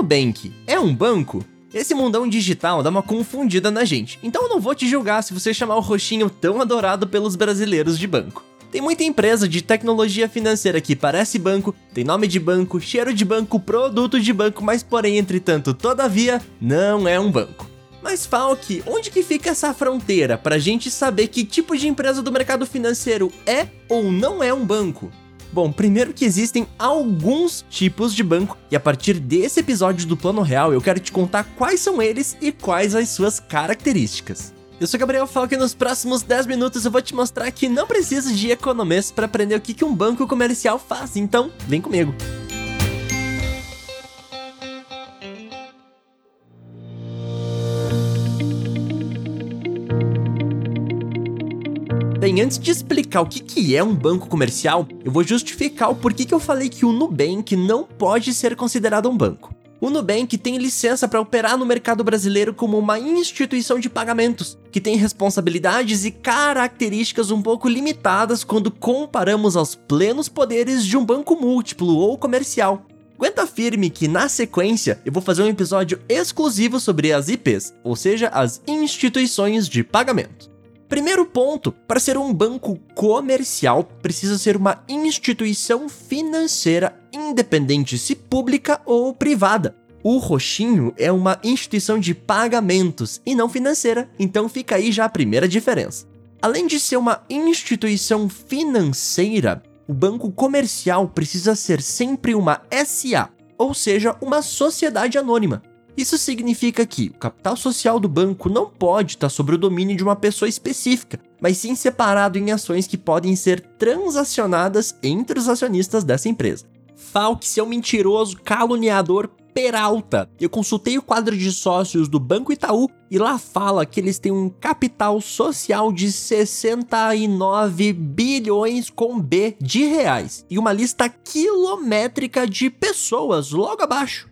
Nubank é um banco? Esse mundão digital dá uma confundida na gente, então eu não vou te julgar se você chamar o roxinho tão adorado pelos brasileiros de banco. Tem muita empresa de tecnologia financeira que parece banco, tem nome de banco, cheiro de banco, produto de banco, mas porém, entretanto, todavia, não é um banco. Mas Falk, onde que fica essa fronteira pra gente saber que tipo de empresa do mercado financeiro é ou não é um banco? Bom, primeiro que existem alguns tipos de banco, e a partir desse episódio do Plano Real eu quero te contar quais são eles e quais as suas características. Eu sou Gabriel Falk e nos próximos 10 minutos eu vou te mostrar que não precisa de economês para aprender o que um banco comercial faz, então vem comigo. Bem, antes de explicar o que, que é um banco comercial, eu vou justificar o porquê que eu falei que o Nubank não pode ser considerado um banco. O Nubank tem licença para operar no mercado brasileiro como uma instituição de pagamentos, que tem responsabilidades e características um pouco limitadas quando comparamos aos plenos poderes de um banco múltiplo ou comercial. Aguenta firme que na sequência eu vou fazer um episódio exclusivo sobre as IPs, ou seja, as instituições de pagamento. Primeiro ponto: para ser um banco comercial, precisa ser uma instituição financeira independente, se pública ou privada. O roxinho é uma instituição de pagamentos e não financeira, então fica aí já a primeira diferença. Além de ser uma instituição financeira, o banco comercial precisa ser sempre uma SA, ou seja, uma sociedade anônima. Isso significa que o capital social do banco não pode estar sobre o domínio de uma pessoa específica, mas sim separado em ações que podem ser transacionadas entre os acionistas dessa empresa. Falk, seu mentiroso, caluniador, Peralta. Eu consultei o quadro de sócios do Banco Itaú e lá fala que eles têm um capital social de 69 bilhões com B de reais e uma lista quilométrica de pessoas logo abaixo.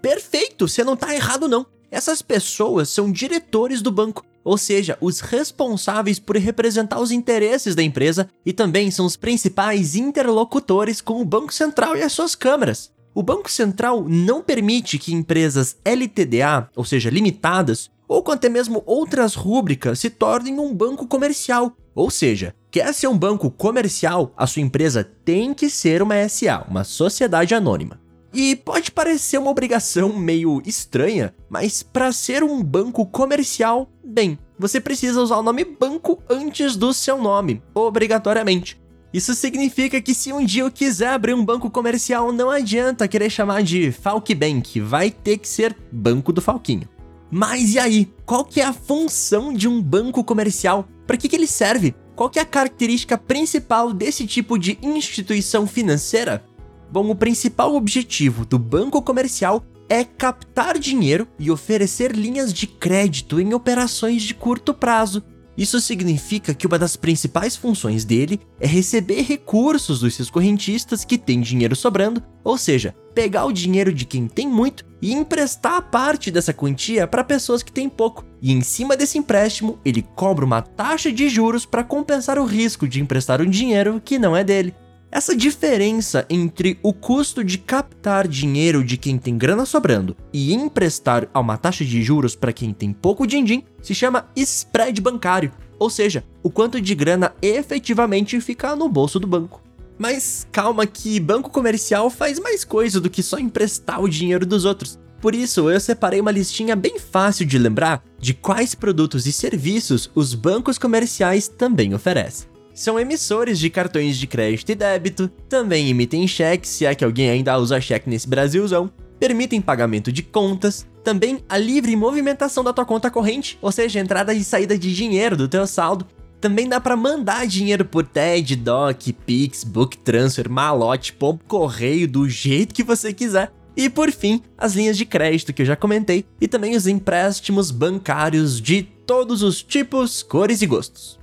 Perfeito, você não tá errado não. Essas pessoas são diretores do banco, ou seja, os responsáveis por representar os interesses da empresa e também são os principais interlocutores com o Banco Central e as suas câmaras. O Banco Central não permite que empresas LTDA, ou seja, limitadas, ou até mesmo outras rúbricas se tornem um banco comercial. Ou seja, quer ser um banco comercial, a sua empresa tem que ser uma SA, uma sociedade anônima. E pode parecer uma obrigação meio estranha, mas para ser um banco comercial, bem, você precisa usar o nome banco antes do seu nome, obrigatoriamente. Isso significa que se um dia eu quiser abrir um banco comercial, não adianta querer chamar de Falk Bank, vai ter que ser Banco do Falquinho. Mas e aí? Qual que é a função de um banco comercial? Para que, que ele serve? Qual que é a característica principal desse tipo de instituição financeira? Bom, o principal objetivo do banco comercial é captar dinheiro e oferecer linhas de crédito em operações de curto prazo. Isso significa que uma das principais funções dele é receber recursos dos seus correntistas que têm dinheiro sobrando, ou seja, pegar o dinheiro de quem tem muito e emprestar parte dessa quantia para pessoas que têm pouco. E em cima desse empréstimo, ele cobra uma taxa de juros para compensar o risco de emprestar um dinheiro que não é dele. Essa diferença entre o custo de captar dinheiro de quem tem grana sobrando e emprestar a uma taxa de juros para quem tem pouco din-din se chama spread bancário, ou seja, o quanto de grana efetivamente fica no bolso do banco. Mas calma que banco comercial faz mais coisa do que só emprestar o dinheiro dos outros. Por isso, eu separei uma listinha bem fácil de lembrar de quais produtos e serviços os bancos comerciais também oferecem são emissores de cartões de crédito e débito, também emitem cheques, se é que alguém ainda usa cheque nesse Brasilzão, permitem pagamento de contas, também a livre movimentação da tua conta corrente, ou seja, entrada e saída de dinheiro do teu saldo. Também dá para mandar dinheiro por TED, DOC, Pix, Book Transfer, Malote, Pombo Correio, do jeito que você quiser. E por fim, as linhas de crédito que eu já comentei e também os empréstimos bancários de todos os tipos, cores e gostos.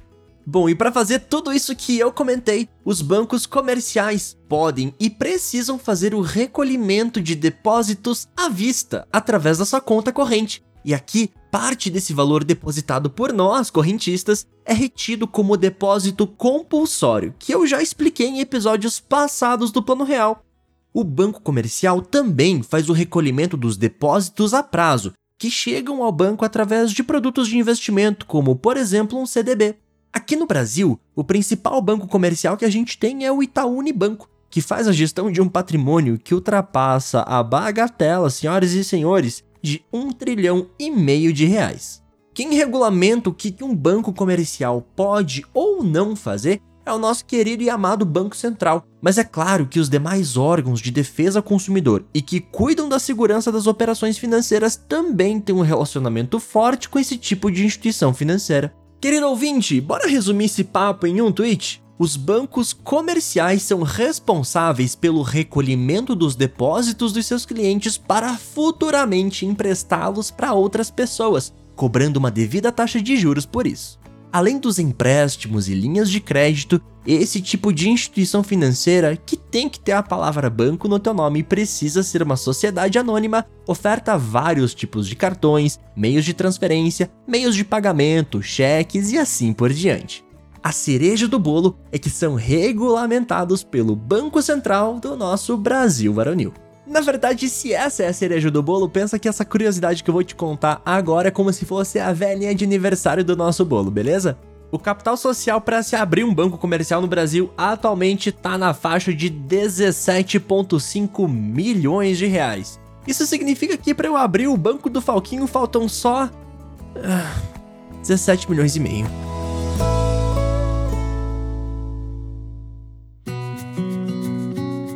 Bom, e para fazer tudo isso que eu comentei, os bancos comerciais podem e precisam fazer o recolhimento de depósitos à vista através da sua conta corrente. E aqui, parte desse valor depositado por nós, correntistas, é retido como depósito compulsório, que eu já expliquei em episódios passados do Plano Real. o banco comercial também faz o recolhimento dos depósitos a prazo, que chegam ao banco através de produtos de investimento, como, por exemplo, um CDB. Aqui no Brasil, o principal banco comercial que a gente tem é o Itaú Unibanco, que faz a gestão de um patrimônio que ultrapassa a bagatela, senhoras e senhores, de um trilhão e meio de reais. Quem regulamenta o que um banco comercial pode ou não fazer é o nosso querido e amado Banco Central. Mas é claro que os demais órgãos de defesa ao consumidor e que cuidam da segurança das operações financeiras também têm um relacionamento forte com esse tipo de instituição financeira. Querido ouvinte, bora resumir esse papo em um tweet? Os bancos comerciais são responsáveis pelo recolhimento dos depósitos dos seus clientes para futuramente emprestá-los para outras pessoas, cobrando uma devida taxa de juros por isso. Além dos empréstimos e linhas de crédito, esse tipo de instituição financeira, que tem que ter a palavra banco no teu nome precisa ser uma sociedade anônima, oferta vários tipos de cartões, meios de transferência, meios de pagamento, cheques e assim por diante. A cereja do bolo é que são regulamentados pelo Banco Central do nosso Brasil varonil. Na verdade, se essa é a cereja do bolo, pensa que essa curiosidade que eu vou te contar agora é como se fosse a velhinha de aniversário do nosso bolo, beleza? O capital social para se abrir um banco comercial no Brasil atualmente está na faixa de 17,5 milhões de reais. Isso significa que para eu abrir o banco do Falquinho faltam só. Uh, 17 milhões e meio.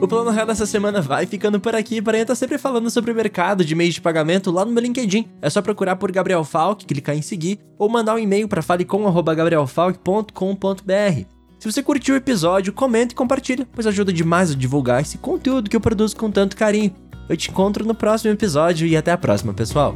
O Plano Real dessa semana vai ficando por aqui, porém eu tô sempre falando sobre o mercado de meios de pagamento lá no meu LinkedIn. É só procurar por Gabriel Falk, clicar em seguir, ou mandar um e-mail para falecom.gabrielfalk.com.br. Se você curtiu o episódio, comenta e compartilha, pois ajuda demais a divulgar esse conteúdo que eu produzo com tanto carinho. Eu te encontro no próximo episódio e até a próxima, pessoal.